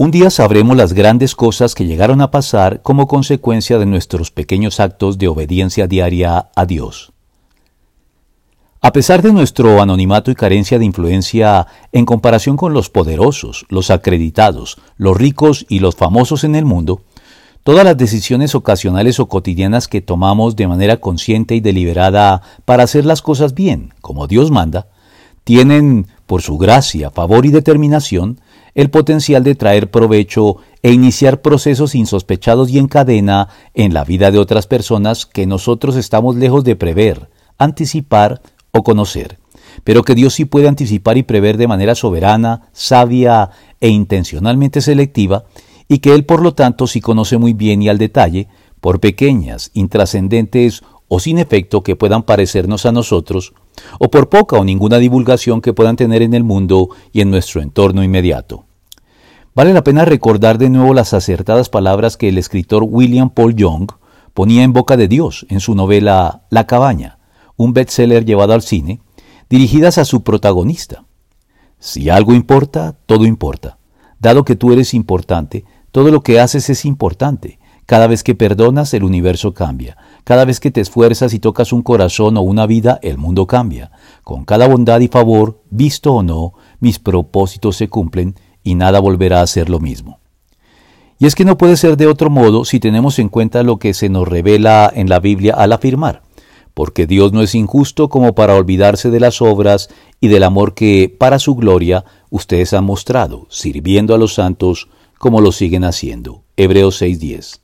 Un día sabremos las grandes cosas que llegaron a pasar como consecuencia de nuestros pequeños actos de obediencia diaria a Dios. A pesar de nuestro anonimato y carencia de influencia en comparación con los poderosos, los acreditados, los ricos y los famosos en el mundo, todas las decisiones ocasionales o cotidianas que tomamos de manera consciente y deliberada para hacer las cosas bien, como Dios manda, tienen, por su gracia, favor y determinación, el potencial de traer provecho e iniciar procesos insospechados y en cadena en la vida de otras personas que nosotros estamos lejos de prever, anticipar o conocer, pero que Dios sí puede anticipar y prever de manera soberana, sabia e intencionalmente selectiva, y que Él por lo tanto sí conoce muy bien y al detalle, por pequeñas, intrascendentes o sin efecto que puedan parecernos a nosotros, o por poca o ninguna divulgación que puedan tener en el mundo y en nuestro entorno inmediato. Vale la pena recordar de nuevo las acertadas palabras que el escritor William Paul Young ponía en boca de Dios en su novela La cabaña, un bestseller llevado al cine, dirigidas a su protagonista. Si algo importa, todo importa. Dado que tú eres importante, todo lo que haces es importante. Cada vez que perdonas, el universo cambia. Cada vez que te esfuerzas y tocas un corazón o una vida, el mundo cambia. Con cada bondad y favor, visto o no, mis propósitos se cumplen y nada volverá a ser lo mismo. Y es que no puede ser de otro modo si tenemos en cuenta lo que se nos revela en la Biblia al afirmar, porque Dios no es injusto como para olvidarse de las obras y del amor que, para su gloria, ustedes han mostrado, sirviendo a los santos como lo siguen haciendo. Hebreos 6:10.